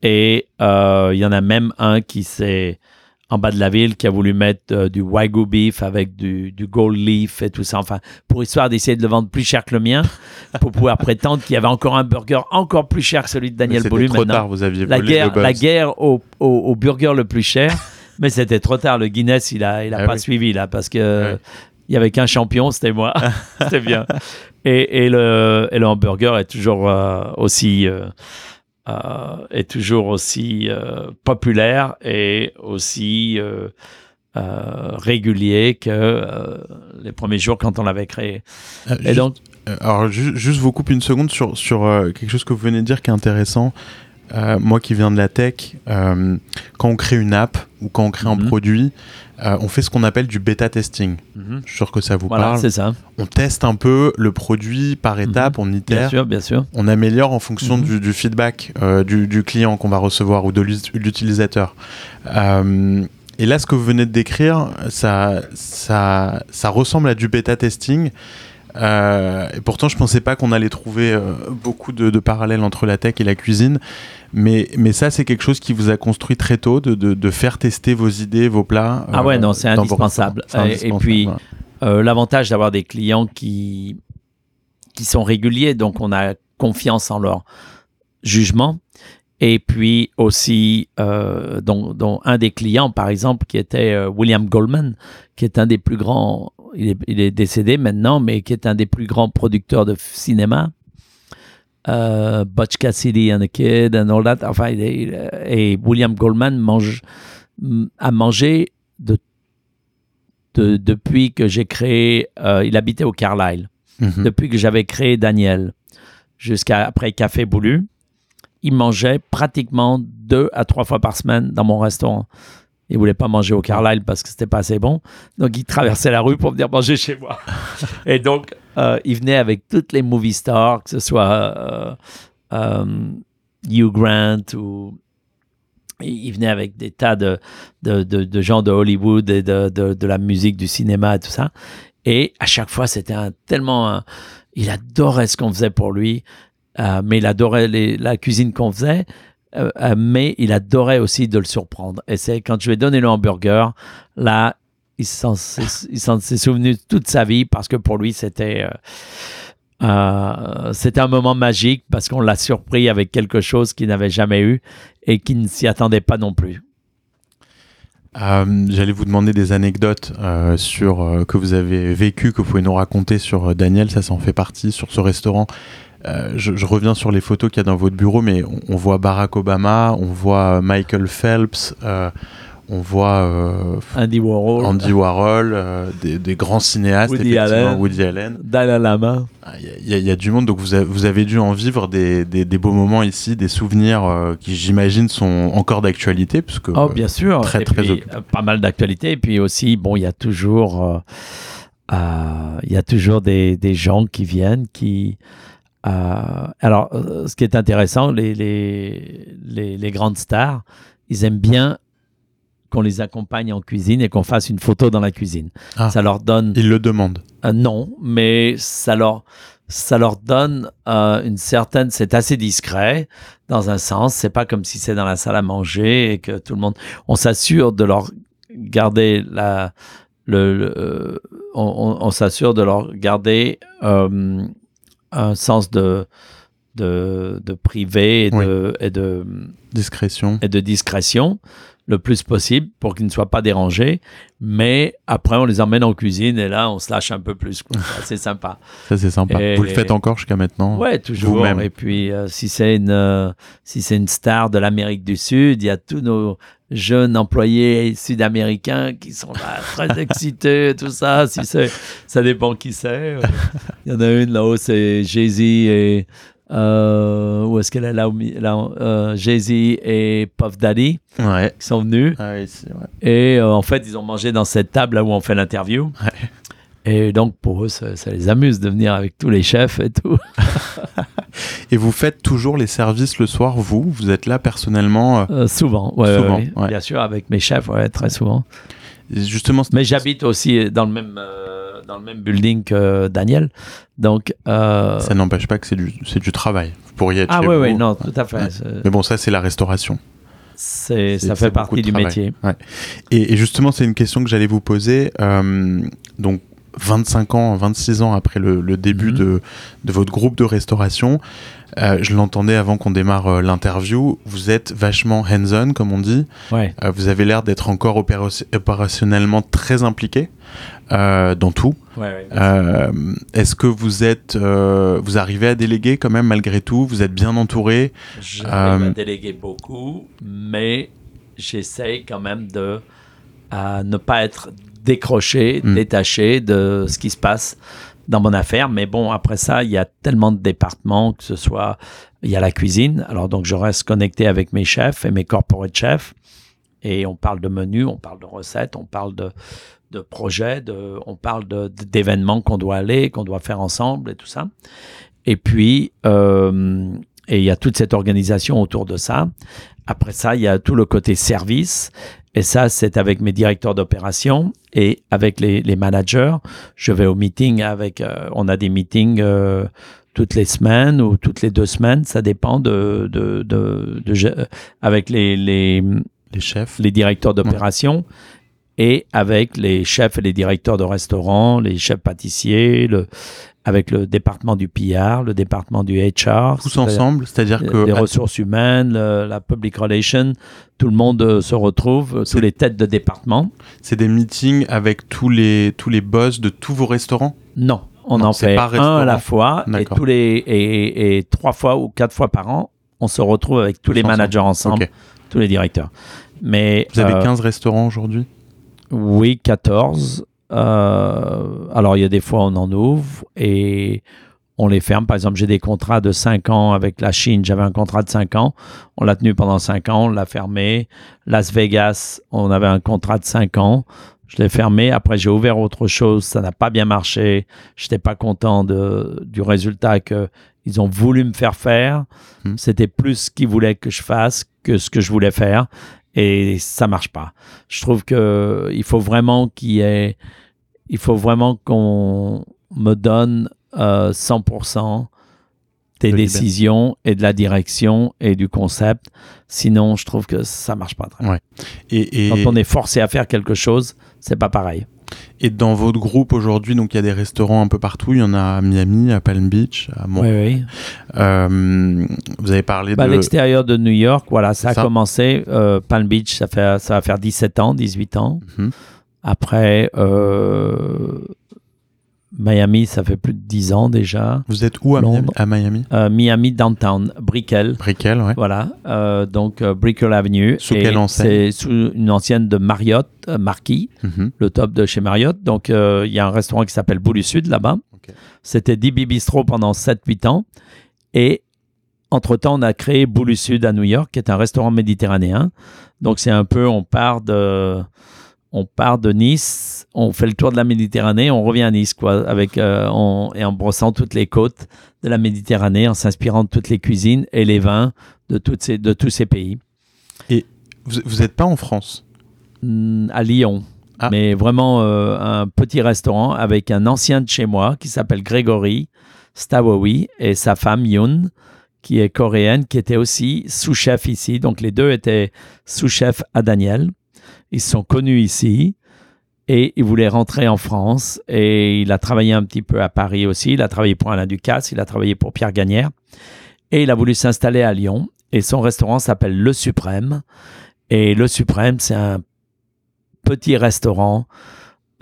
Et il y en a même un qui s'est en bas de la ville qui a voulu mettre euh, du Wagyu beef avec du, du, gold leaf et tout ça. Enfin, pour histoire d'essayer de le vendre plus cher que le mien, pour pouvoir prétendre qu'il y avait encore un burger encore plus cher que celui de Daniel Boulu. C'était trop tard, vous aviez la guerre, la guerre au, au, burger le plus cher. mais c'était trop tard. Le Guinness, il a, il a ah pas suivi là parce que il y avait qu'un champion, c'était moi. c'était bien. Et, et, le, et le hamburger est toujours euh, aussi euh, euh, est toujours aussi euh, populaire et aussi euh, régulier que les premiers jours quand on l'avait créé. et donc, alors juste vous coupe une seconde sur sur quelque chose que vous venez de dire qui est intéressant. Moi qui viens de la tech, quand on crée une app ou quand on crée un mhm. produit, euh, on fait ce qu'on appelle du bêta testing. Mhm. Je suis sûr que ça vous parle. c'est ça. On teste un peu le produit par mhm. étape, on itère. Bien sûr, bien sûr. On améliore en fonction du, feedback euh, du, client qu'on va recevoir ou de l'utilisateur. Euh, et là, ce que vous venez de décrire, ça, ça, ça ressemble à du bêta testing. Et pourtant, je pensais pas qu'on allait trouver beaucoup de, de, parallèles entre la tech et la cuisine. Mais, mais ça, c'est quelque chose qui vous a construit très tôt, de, de, faire tester vos idées, vos plats. ah ouais, non, c'est indispensable. Et puis, euh, l'avantage d'avoir des clients qui, qui sont réguliers, donc on a confiance en leur jugement. Et puis aussi, euh, dont, un des clients, par exemple, qui était euh, William Goldman, qui est un des plus grands, il est, il est, décédé maintenant, mais qui est un des plus grands producteurs de cinéma uh, Butch Cassidy and the Kid and all that. Enfin, et William Goldman mange, a mangé de, de, depuis que j'ai créé. Euh, il habitait au Carlisle. Mhm. Depuis que j'avais créé Daniel jusqu'à après Café Boulu, il mangeait pratiquement deux à trois fois par semaine dans mon restaurant. Il voulait pas manger au Carlisle parce que c'était pas assez bon. Donc, il traversait la rue pour venir manger chez moi. Et donc, euh, il venait avec toutes les movie stars, que ce soit euh, euh, Hugh Grant ou il venait avec des tas de, de, de, gens de Hollywood et de, de, la musique, du cinéma et tout ça. Et à chaque fois, c'était un, tellement... il adorait ce qu'on faisait pour lui, mais il adorait la cuisine qu'on faisait. Euh, euh, mais il adorait aussi de le surprendre. Et c'est quand je lui ai donné le hamburger, là, il s'en s'est souvenu toute sa vie parce que pour lui, c'était euh, c'était un moment magique parce qu'on l'a surpris avec quelque chose qu'il n'avait jamais eu et qu'il ne s'y attendait pas non plus. J'allais vous demander des anecdotes sur que vous avez vécu, que vous pouvez nous raconter sur Daniel, ça, ça en fait partie, sur ce restaurant euh, je, reviens sur les photos qu'il y a dans votre bureau, mais on, voit Barack Obama, on voit Michael Phelps, euh, on voit euh, Andy Warhol, Andy Warhol des, grands cinéastes, Woody Allen, Woody Allen, Dalai Lama. Ah, il y, a du monde, donc vous, vous avez dû en vivre des, beaux moments ici, des souvenirs qui, j'imagine, sont encore d'actualité, puisque oh, bien sûr, très, très pas mal d'actualité, et puis aussi, bon, il y a toujours, il y a toujours des, des gens qui viennent qui euh, alors, euh, ce qui est intéressant, les, les, les, grandes stars, ils aiment bien qu'on les accompagne en cuisine et qu'on fasse une photo dans la cuisine. Ah. ça leur donne. Ils le demandent. Euh, non, mais ça leur, ça leur donne une certaine. C'est assez discret dans un sens. C'est pas comme si c'est dans la salle à manger et que tout le monde. On s'assure de leur garder la. Le, on, s'assure de leur garder un sens de, de, de privé et, de, et, de, discrétion. et de discrétion le plus possible pour qu'ils ne soient pas dérangés. Mais après, on les emmène en cuisine et là, on se lâche un peu plus. C'est sympa. Ça, c'est sympa. Vous le faites encore jusqu'à maintenant Ouais, toujours. Et puis, euh, si c'est une, euh, si c'est une star de l'Amérique du Sud, il y a tous nos, jeunes employés sud-américains qui sont là, très excités, tout ça. Si ça dépend qui c'est. Il y en a une là-haut, c'est Jay-Z et. Euh, où est-ce qu'elle est? Là, là euh, Jay-Z et Puff Daddy ouais. qui sont venus. Ah ouais. Et euh, en fait, ils ont mangé dans cette table là où on fait l'interview. Et donc, pour eux, ça, les amuse de venir avec tous les chefs et tout. et vous faites toujours les services le soir, vous? Vous êtes là personnellement euh, Souvent, ouais, souvent bien sûr, avec mes chefs, ouais, très souvent. justement, Mais j'habite aussi dans le même, euh, dans le même building que Daniel. Donc, euh, Ça n'empêche pas que c'est du, du travail. Vous pourriez être Ah oui, oui, non, tout à fait. Mais bon, ça, c'est la restauration. Ça fait partie du métier. Et, et, justement, c'est une question que j'allais vous poser. donc, 25 ans, 26 ans après le, début mhm. de, de, votre groupe de restauration. Euh, je l'entendais avant qu'on démarre euh, l'interview. Vous êtes vachement hands-on, comme on dit. Ouais. Euh, vous avez l'air d'être encore opérationnellement très impliqué dans tout. Ouais, Est-ce que vous êtes, vous arrivez à déléguer quand même malgré tout? Vous êtes bien entouré? J'arrive à déléguer beaucoup, mais j'essaye quand même de à ne pas être décroché, mm. détaché de ce qui se passe dans mon affaire. Mais bon, après ça, il y a tellement de départements, que ce soit, il y a la cuisine. Alors donc, je reste connecté avec mes chefs et mes corporate chefs. Et on parle de menus, on parle de recettes, on parle de, de projets, de, on parle d'événements qu'on doit aller, qu'on doit faire ensemble et tout ça. Et puis, euh, et il y a toute cette organisation autour de ça. Après ça, il y a tout le côté service. Et ça, c'est avec mes directeurs d'opération et avec les, les, managers. Je vais au meeting avec, euh, on a des meetings euh, toutes les semaines ou toutes les deux semaines. Ça dépend de, de, de, de avec les, les, les chefs, les directeurs d'opération. Et avec les chefs et les directeurs de restaurants, les chefs pâtissiers, le, avec le département du PR, le département du HR. Tous ensemble, c'est-à-dire que... Les ressources humaines, la public relation, tout le monde euh, se retrouve, tous les têtes de département. C'est des meetings avec tous les, tous les boss de tous vos restaurants? Non, on en fait un à la fois et, tous les, et, trois fois ou quatre fois par an, on se retrouve avec tous, les managers ensemble, tous les directeurs. Mais, Vous avez 15 euh, restaurants aujourd'hui? Oui, 14. Euh, alors, il y a des fois, on en ouvre et on les ferme. Par exemple, j'ai des contrats de 5 ans avec la Chine. J'avais un contrat de 5 ans. On l'a tenu pendant 5 ans. On l'a fermé. Las Vegas, on avait un contrat de 5 ans. Je l'ai fermé. Après, j'ai ouvert autre chose. Ça n'a pas bien marché. Je n'étais pas content de, du résultat qu'ils ont voulu me faire faire. Hmm. C'était plus ce qu'ils voulaient que je fasse que ce que je voulais faire et ça marche pas. Je trouve que il faut vraiment qu'il y ait, il faut vraiment qu'on me donne 100% euh, des décisions et de la direction et du concept. Sinon, je trouve que ça marche pas très bien. Et, Quand on est forcé à faire quelque chose, c'est pas pareil. Et dans votre groupe aujourd'hui, donc il y a des restaurants un peu partout. Il y en a à Miami, à Palm Beach, à Montréal. Oui, oui. Euh, vous avez parlé bah, de. À l'extérieur de New York, voilà, ça a commencé. Euh, Palm Beach, ça, fait, ça va faire 17 ans, 18 ans. Mhm. Après, euh, Miami, ça fait plus de 10 ans déjà. Vous êtes où à Miami, à Miami euh, Miami Downtown, Brickell. Brickell, ouais. Voilà, euh, donc euh, Brickell Avenue. Sous quelle enseigne C'est sous une ancienne de Marriott, Marquis, mhm. le top de chez Marriott. Donc il y a un restaurant qui s'appelle Boulu Sud là-bas. C'était DB Bistro pendant 7-8 ans. Et entre-temps, on a créé Boulu Sud à New York, qui est un restaurant méditerranéen. Donc c'est un peu, on part de on part de Nice, on fait le tour de la Méditerranée, on revient à Nice, quoi, avec, euh, et en brossant toutes les côtes de la Méditerranée, en s'inspirant de toutes les cuisines et les vins de, toutes ces, de tous ces pays. Et vous n'êtes pas en France? Hmm, À Lyon. Ah. Mais vraiment euh, un petit restaurant avec un ancien de chez moi qui s'appelle Grégory Stawowi et sa femme Yoon, qui est coréenne, qui était aussi sous-chef ici. Donc les deux étaient sous-chef à Daniel. Ils sont connus ici et il voulait rentrer en France et il a travaillé un petit peu à Paris aussi. Il a travaillé pour Alain Ducasse, il a travaillé pour Pierre Gagnère et il a voulu s'installer à Lyon et son restaurant s'appelle Le Suprême. Et Le Suprême, c'est un petit restaurant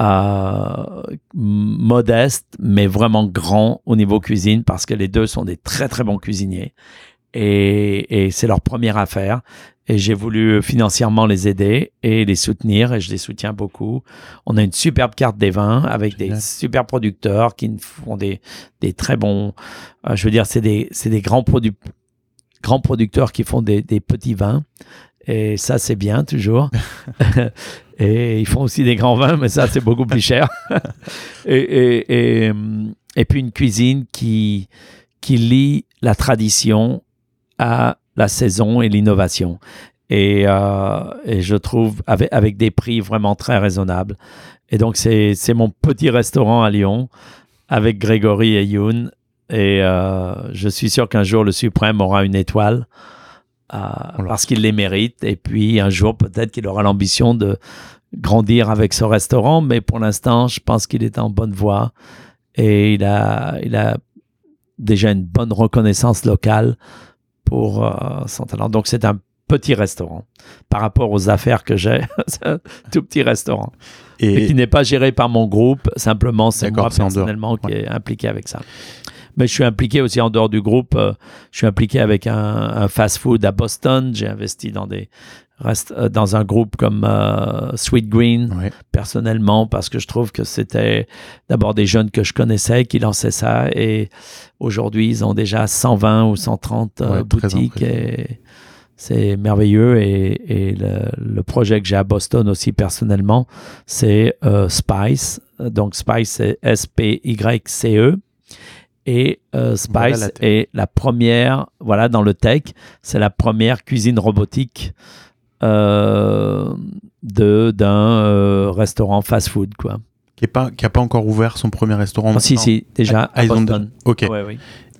euh, modeste, mais vraiment grand au niveau cuisine parce que les deux sont des très très bons cuisiniers et c'est leur première affaire. Et j'ai voulu financièrement les aider et les soutenir et je les soutiens beaucoup. On a une superbe carte des vins avec des super producteurs qui font des, des très bons. Euh, je veux dire, c'est des, des grands, produ grands producteurs qui font des, des petits vins. Et ça, c'est bien toujours. et ils font aussi des grands vins, mais ça, c'est beaucoup plus cher. et, et, et, et, puis une cuisine qui, qui lie la tradition à la saison et l'innovation. Et, euh, et, je trouve avec, avec, des prix vraiment très raisonnables. Et donc, c'est mon petit restaurant à Lyon avec Grégory et Youn. Et euh, je suis sûr qu'un jour, le Suprême aura une étoile euh, parce qu'il les mérite. Et puis, un jour, peut-être qu'il aura l'ambition de grandir avec ce restaurant. Mais pour l'instant, je pense qu'il est en bonne voie. Et il a, il a déjà une bonne reconnaissance locale pour euh. Donc, c'est un petit restaurant par rapport aux affaires que j'ai. c'est un tout petit restaurant. Et, qui n'est pas géré par mon groupe, simplement c'est moi personnellement qui est impliqué avec ça. Mais je suis impliqué aussi en dehors du groupe. Euh, je suis impliqué avec un, un fast-food à Boston. J'ai investi dans des reste euh, dans un groupe comme euh, Sweet Green personnellement parce que je trouve que c'était d'abord des jeunes que je connaissais qui lançaient ça et aujourd'hui ils ont déjà 120 ou 130 euh, boutiques et c'est merveilleux et, et le, projet que j'ai à Boston aussi personnellement c'est Spice. Donc Spice c'est S-P-Y-C-E et Spice est la première, voilà, dans le tech, c'est la première cuisine robotique euh, d'un euh, restaurant fast-food, quoi. Qui n'a pas, pas encore ouvert son premier restaurant. Ah, si, si, déjà à, Boston. Ok.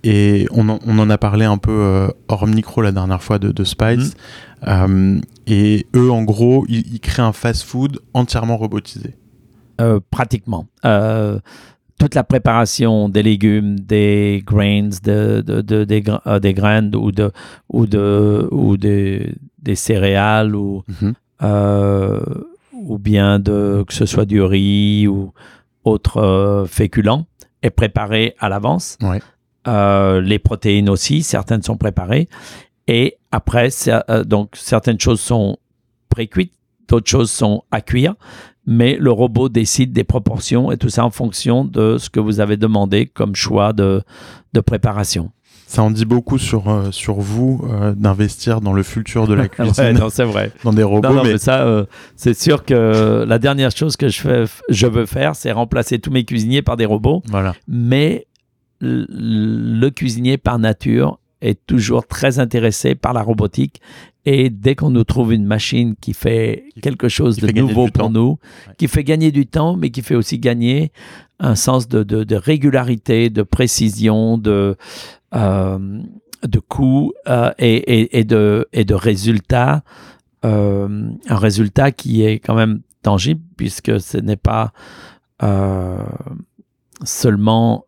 Et on en, on en, a parlé un peu euh, hors micro la dernière fois de, de Spice. Mm. et eux, en gros, ils, créent un fast-food entièrement robotisé. pratiquement toute la préparation des légumes, des grains, de, de, de des, des, graines ou, de, ou, de, ou des, des céréales ou, mhm. euh, ou bien de, que ce soit du riz ou autre euh, féculent est préparé à l'avance. Euh, les protéines aussi, certaines sont préparées. Et après, donc certaines choses sont pré-cuites, d'autres choses sont à cuire, mais le robot décide des proportions et tout ça en fonction de ce que vous avez demandé comme choix de, de préparation. Ça en dit beaucoup sur, euh, sur vous euh, d'investir dans le futur de la cuisine. non, c'est vrai. Dans des robots. Non, mais... ça, euh, c'est sûr que la dernière chose que je, fais, je veux faire, c'est remplacer tous mes cuisiniers par des robots. Voilà. Mais le cuisinier par nature est toujours très intéressé par la robotique et dès qu'on nous trouve une machine qui fait quelque chose de nouveau pour nous, qui fait gagner du temps, mais qui fait aussi gagner un sens de, de, régularité, de précision, de, euh, de coût euh, et, et, de, et de résultat, euh, un résultat qui est quand même tangible puisque ce n'est pas seulement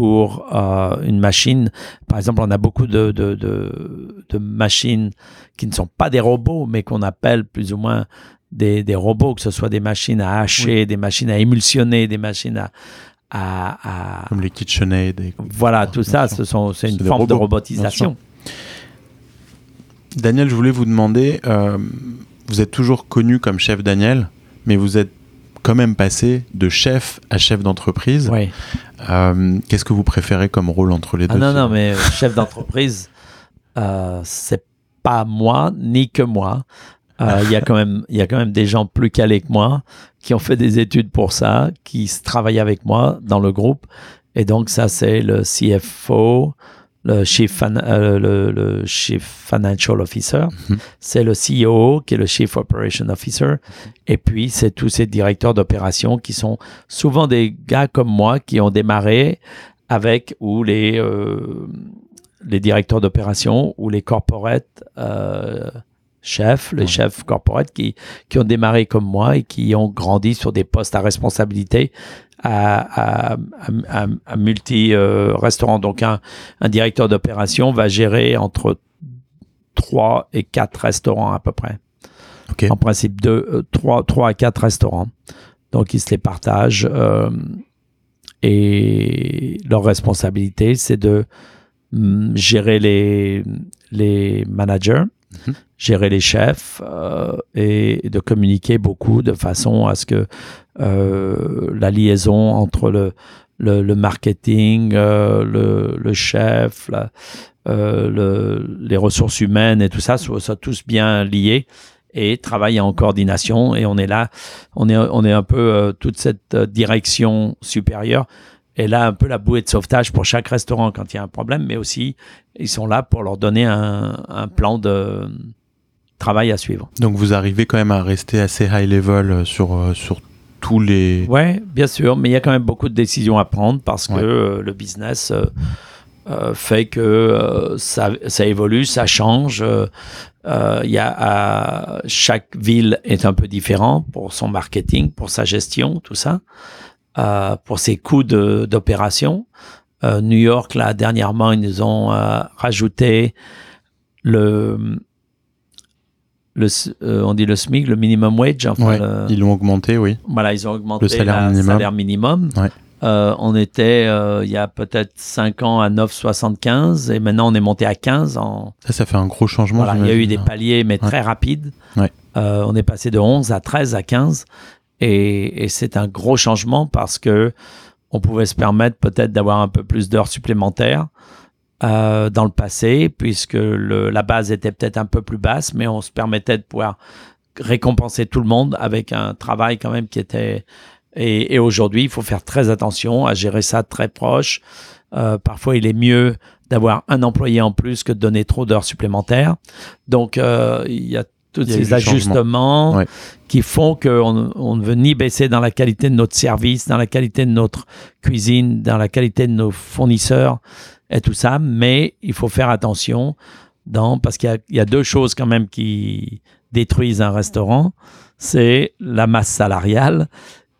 pour euh, une machine. Par exemple, on a beaucoup de, de, de, machines qui ne sont pas des robots, mais qu'on appelle plus ou moins des, des, robots, que ce soit des machines à hacher, des machines à émulsionner, des machines à... à, Comme les KitchenAid. Voilà, tout ça, ce sont, c'est une forme de robotisation. Daniel, je voulais vous demander, euh, vous êtes toujours connu comme chef Daniel, mais vous êtes quand même passé de chef à chef d'entreprise. Euh, qu'est-ce que vous préférez comme rôle entre les ah deux Non, non, mais euh, chef d'entreprise, euh, c'est pas moi ni que moi. Euh, il y a quand même des gens plus calés que moi qui ont fait des études pour ça, qui travaillent avec moi dans le groupe. Et donc ça, c'est le CFO, le chief, euh, le, chief financial officer, mhm. c'est le CEO qui est le chief operation officer, et puis c'est tous ces directeurs d'opération qui sont souvent des gars comme moi qui ont démarré avec ou les euh, les directeurs d'opération ou les corporate euh, chefs, les chefs corporate qui qui ont démarré comme moi et qui ont grandi sur des postes à responsabilité à, à, multi-restaurants. Donc, un, un directeur d'opération va gérer entre 3 et 4 restaurants à peu près. En principe, deux, 3, euh, 3 à 4 restaurants. Donc, ils se les partagent. Euh, et leur responsabilité, c'est de mm, gérer les, les managers, mhm. gérer les chefs euh, et de communiquer beaucoup de façon à ce que euh, la liaison entre le, le, marketing, euh, le, chef, le, les ressources humaines et tout ça soient, tous bien liés et travaillent en coordination. Et on est là, on est, on est un peu toute cette direction supérieure et là un peu la bouée de sauvetage pour chaque restaurant quand il y a un problème, mais aussi ils sont là pour leur donner un, un plan de travail à suivre. Donc vous arrivez quand même à rester assez high level euh, sur, euh, sur tous les... Ouais, bien sûr, mais il y a quand même beaucoup de décisions à prendre parce que euh, le business fait que ça, ça, évolue, ça change. Il y a, chaque ville est un peu différent pour son marketing, pour sa gestion, tout ça. Euh, pour ses coûts d'opération. Euh, New York, là, dernièrement, ils nous ont euh, rajouté le, le on dit le SMIC, le minimum wage. Enfin, ils l'ont augmenté, oui. Voilà, ils ont augmenté le salaire minimum. Salaire minimum. on était il y a peut-être 5 ans à 9,75 et maintenant on est monté à 15 en... Ça, ça fait un gros changement. il y a eu des paliers, mais très rapides. on est passé de 11 à 13 à 15 et, c'est un gros changement parce que on pouvait se permettre peut-être d'avoir un peu plus d'heures supplémentaires euh, dans le passé, puisque la base était peut-être un peu plus basse, mais on se permettait de pouvoir récompenser tout le monde avec un travail quand même qui était... Et, et aujourd'hui, il faut faire très attention à gérer ça très proche. Euh, parfois, il est mieux d'avoir un employé en plus que de donner trop d'heures supplémentaires. Donc, euh, il y a tous ces ajustements qui font qu'on on ne veut ni baisser dans la qualité de notre service, dans la qualité de notre cuisine, dans la qualité de nos fournisseurs et tout ça, mais il faut faire attention dans, parce qu'il y, a deux choses quand même qui détruisent un restaurant, c'est la masse salariale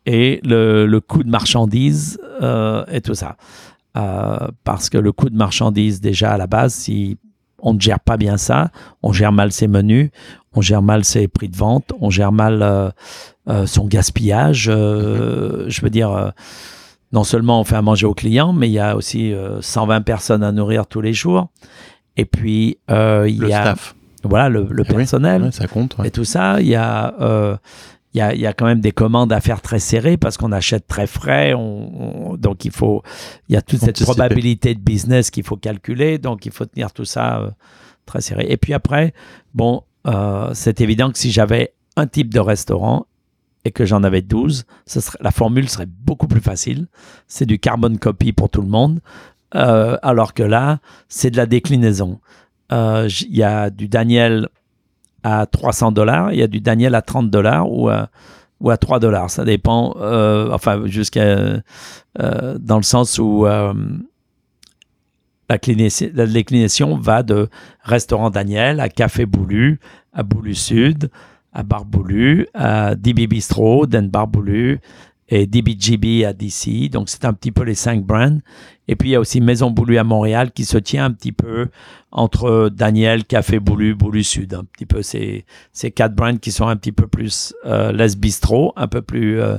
et le, le coût de marchandises euh, et tout ça. Euh, parce que le coût de marchandises, déjà à la base, si on ne gère pas bien ça, on gère mal ses menus, on gère mal ses prix de vente, on gère mal euh, euh, son gaspillage. Euh, je veux dire, non seulement on fait à manger aux clients, mais il y a aussi 120 personnes à nourrir tous les jours. Et puis, il y a... Staff. Voilà, le, eh personnel. ça compte. Et tout ça, il y a il y, a, y a, quand même des commandes à faire très serrées parce qu'on achète très frais. On, donc, il faut, il y a toute cette probabilité de business qu'il faut calculer. Donc, il faut tenir tout ça très serré. Et puis après, bon, euh, c'est évident que si j'avais un type de restaurant et que j'en avais 12, ce serait, la formule serait beaucoup plus facile. C'est du carbon copy pour tout le monde. Euh, alors que là, c'est de la déclinaison. Euh, il y a du Daniel à 300 dollars, il y a du Daniel à 30 dollars ou à, ou à 3 dollars. Ça dépend, enfin, jusqu'à dans le sens où la, déclinaison va de restaurant Daniel à Café Boulu, à Boulu Sud, à Barboulu, à DB Bistro, Den Barboulu et DBGB à DC. Donc, c'est un petit peu les cinq brands. Et puis, il y a aussi Maison Boulu à Montréal qui se tient un petit peu entre Daniel, Café Boulu, Boulu Sud. Un petit peu ces, ces quatre brands qui sont un petit peu plus euh, Les Bistro, un peu plus euh,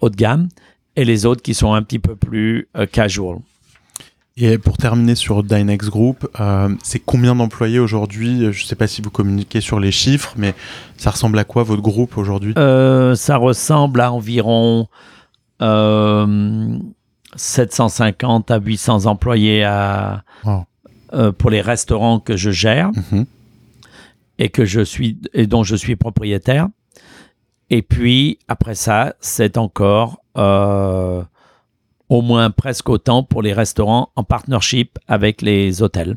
haut de gamme, et les autres qui sont un petit peu plus euh, casual. Et pour terminer sur Dynex Group, euh, c'est combien d'employés aujourd'hui? Je ne sais pas si vous communiquez sur les chiffres, mais ça ressemble à quoi votre groupe aujourd'hui? Euh, Ça ressemble à environ 750 euh, à 800 employés à, pour les restaurants que je gère mhm. et, que je suis, et dont je suis propriétaire. Et puis, après ça, c'est encore au moins presque autant pour les restaurants en partnership avec les hôtels.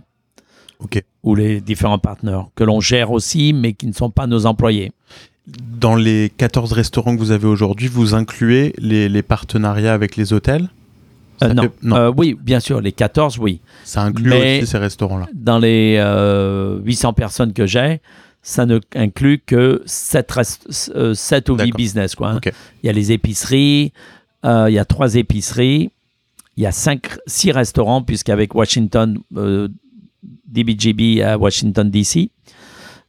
Ou les différents partenaires que l'on gère aussi, mais qui ne sont pas nos employés. Dans les 14 restaurants que vous avez aujourd'hui, vous incluez les, partenariats avec les hôtels? Euh, non. Euh, oui, bien sûr, les 14, oui. Ça inclut aussi ces restaurants-là. Dans les 800 euh, personnes que j'ai, ça ne inclut que 7, 7 ou 8 business. Quoi, hein. Il y a les épiceries, euh, il y a trois épiceries, il y a cinq, six restaurants, puisqu'avec Washington, euh, DBGB à Washington, D.C.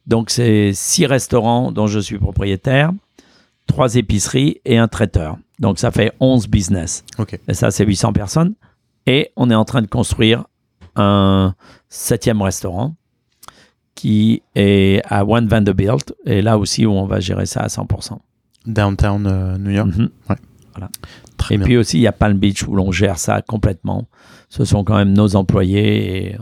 Donc, c'est six restaurants dont je suis propriétaire, trois épiceries et un traiteur. Donc, ça fait 11 business. Et ça, c'est 800 personnes. Et on est en train de construire un septième restaurant qui est à One Vanderbilt, et là aussi où on va gérer ça à 100%. Downtown euh, New York. Mhm. Ouais. Voilà. Très Et bien. puis aussi, il y a Palm Beach où l'on gère ça complètement. Ce sont quand même nos employés et euh,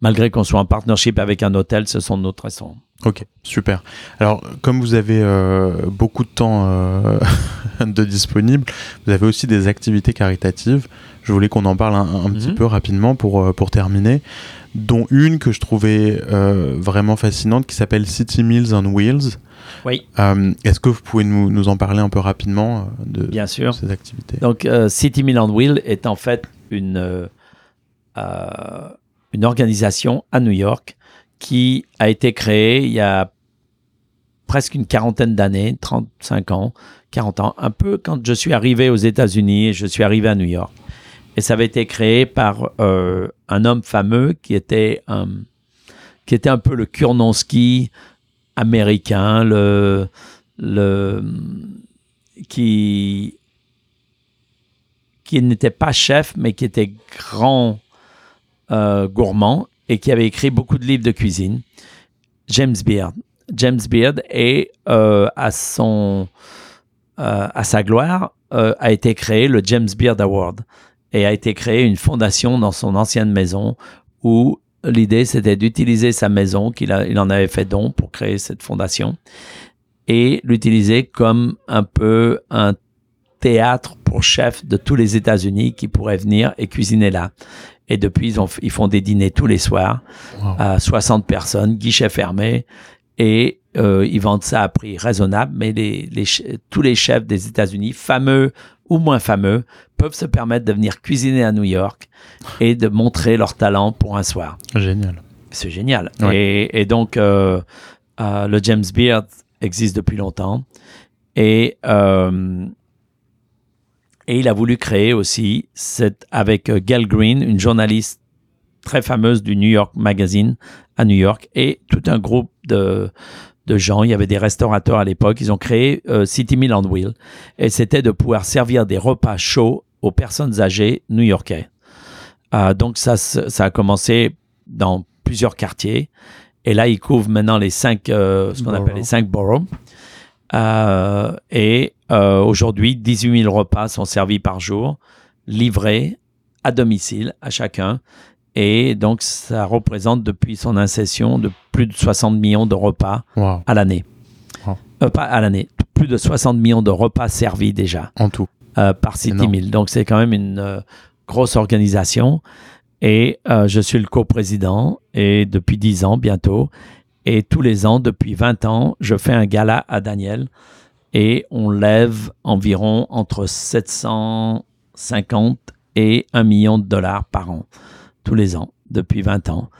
malgré qu'on soit en partnership avec un hôtel, ce sont nos restaurants. Ok, super. Alors, comme vous avez euh, beaucoup de temps euh, de disponible, vous avez aussi des activités caritatives. Je voulais qu'on en parle un, un petit Mhm. peu rapidement pour, pour terminer, dont une que je trouvais euh, vraiment fascinante qui s'appelle City Meals on Wheels. Oui. Euh, Est-ce que vous pouvez nous, nous en parler un peu rapidement euh, de, Bien sûr. ces activités? Donc, euh, City Milan Wheel est en fait une, euh, une organisation à New York qui a été créée il y a presque une quarantaine d'années, 35 ans, 40 ans, un peu quand je suis arrivé aux États-Unis et je suis arrivé à New York. Et ça avait été créé par un homme fameux qui était un, qui était un peu le Kurnonski américain, le, le, qui, qui n'était pas chef, mais qui était grand euh, gourmand et qui avait écrit beaucoup de livres de cuisine. James Beard. James Beard est euh, à son euh, à sa gloire a été créé le James Beard Award et a été créé une fondation dans son ancienne maison où l'idée c'était d'utiliser sa maison qu'il a, il en avait fait don pour créer cette fondation et l'utiliser comme un peu un théâtre pour chefs de tous les États-Unis qui pourraient venir et cuisiner là. Et depuis, ils, ont, ils font des dîners tous les soirs Wow. à 60 personnes, guichet fermé, et euh, ils vendent ça à prix raisonnable, mais les, les che- tous les chefs des États-Unis, fameux ou moins fameux, peuvent se permettre de venir cuisiner à New York et de montrer leur talent pour un soir. Génial. C'est génial. Ouais. Et, et donc, euh, euh, le James Beard existe depuis longtemps. Et, euh, et il a voulu créer aussi, cette, avec Gail Green, une journaliste très fameuse du New York Magazine à New York, et tout un groupe de, de gens. Il y avait des restaurateurs à l'époque. Ils ont créé euh, City Meal on Wheel. Et c'était de pouvoir servir des repas chauds aux personnes âgées new-yorkais. Euh, donc, ça, ça a commencé dans plusieurs quartiers. Et là, ils couvrent maintenant les cinq, euh, ce qu'on appelle Boroughs. les cinq boroughs. Et aujourd'hui, 18 000 repas sont servis par jour, livrés à domicile à chacun. Et donc, ça représente depuis son incession de plus de 60 millions de repas Wow. à l'année. Wow. Euh, pas à l'année, plus de 60 millions de repas servis déjà En tout. euh, par City. Meal. Donc, c'est quand même une euh, grosse organisation. Et je suis le coprésident et depuis 10 ans bientôt. Et tous les ans, depuis 20 ans, je fais un gala à Daniel et on lève environ entre 750 et 1 million de dollars par an, tous les ans, depuis 20 ans.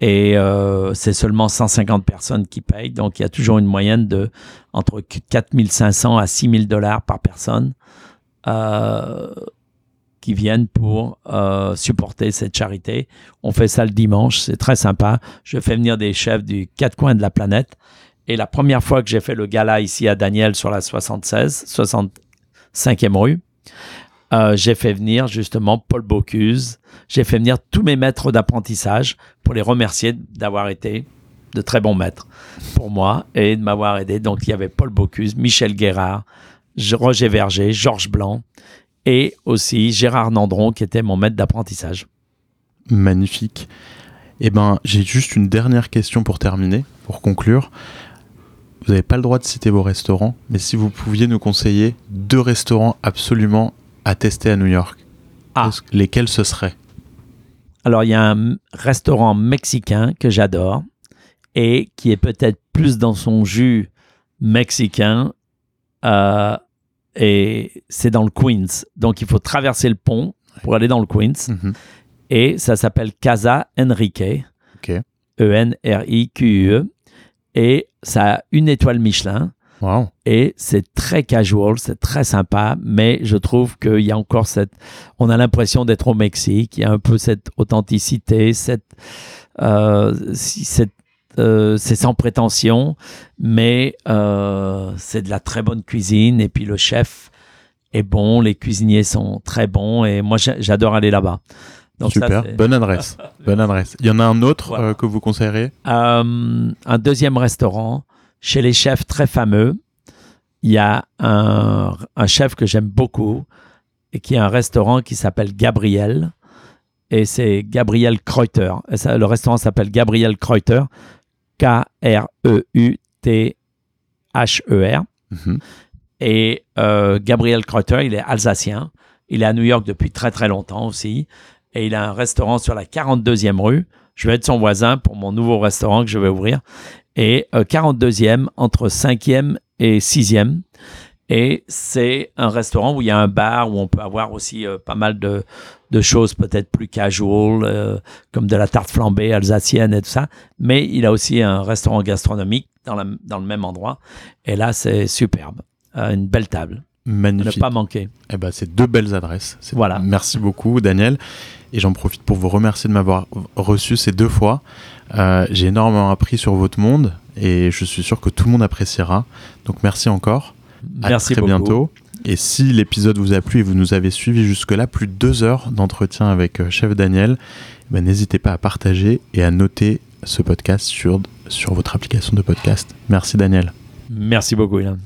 Et euh, c'est seulement 150 personnes qui payent. Donc, il y a toujours une moyenne de entre 4500 à 6000 dollars par personne euh, qui viennent pour euh, supporter cette charité. On fait ça le dimanche, c'est très sympa. Je fais venir des chefs du quatre coins de la planète. Et la première fois que j'ai fait le gala ici à Daniel sur la 76, 65e rue, euh, j'ai fait venir justement Paul Bocuse. J'ai fait venir tous mes maîtres d'apprentissage pour les remercier d'avoir été de très bons maîtres pour moi et de m'avoir aidé. Donc il y avait Paul Bocuse, Michel Guérard, Roger Verger, Georges Blanc et aussi Gérard Nandron qui était mon maître d'apprentissage. Magnifique. Eh ben, j'ai juste une dernière question pour terminer, pour conclure. Vous n'avez pas le droit de citer vos restaurants, mais si vous pouviez nous conseiller deux restaurants absolument à tester à New York, Ah. lesquels ce seraient? Alors, il y a un restaurant mexicain que j'adore et qui est peut-être plus dans son jus mexicain. euh, et c'est dans le Queens. Donc, il faut traverser le pont pour aller dans le Queens. Mhm. Et ça s'appelle Casa Enrique. E Ok. E-N-R-I-Q-U-E. Et ça a une étoile Michelin. Wow. et c'est très casual, c'est très sympa, mais je trouve qu'il y a encore cette, on a l'impression d'être au Mexique, il y a un peu cette authenticité, cette, euh, cette, euh, c'est sans prétention, mais euh, c'est de la très bonne cuisine et puis le chef est bon, les cuisiniers sont très bons et moi j'a- j'adore aller là-bas. Donc Super, bonne adresse. bonne adresse. Il y en a un autre euh, que vous conseillerez euh, Un deuxième restaurant chez les chefs très fameux. Il y a un, un chef que j'aime beaucoup et qui a un restaurant qui s'appelle Gabriel. Et c'est Gabriel Kreuter. le restaurant s'appelle Gabriel Kreuter. K-R-E-U-T-H-E-R. Mhm. Et euh, Gabriel Kreuter, il est alsacien. Il est à New York depuis très très longtemps aussi. Et il a un restaurant sur la 42e rue. Je vais être son voisin pour mon nouveau restaurant que je vais ouvrir. Et 42e euh, entre 5e et 6e. Et c'est un restaurant où il y a un bar où on peut avoir aussi euh, pas mal de, de choses peut-être plus casual, euh, comme de la tarte flambée alsacienne et tout ça. Mais il a aussi un restaurant gastronomique dans, la, dans le même endroit. Et là, c'est superbe. Euh, une belle table. Magnifique. Ne pas manquer. Eh ben, c'est deux belles adresses. Voilà. Merci beaucoup, Daniel. Et j'en profite pour vous remercier de m'avoir reçu ces deux fois. J'ai énormément appris sur votre monde et je suis sûr que tout le monde appréciera. Donc merci encore. Merci à très bientôt. Et si l'épisode vous a plu et vous nous avez suivi jusque-là, plus de deux heures d'entretien avec euh, Chef Daniel, eh ben, n'hésitez pas à partager et à noter ce podcast sur, sur votre application de podcast. Merci Daniel. Merci beaucoup Ilan.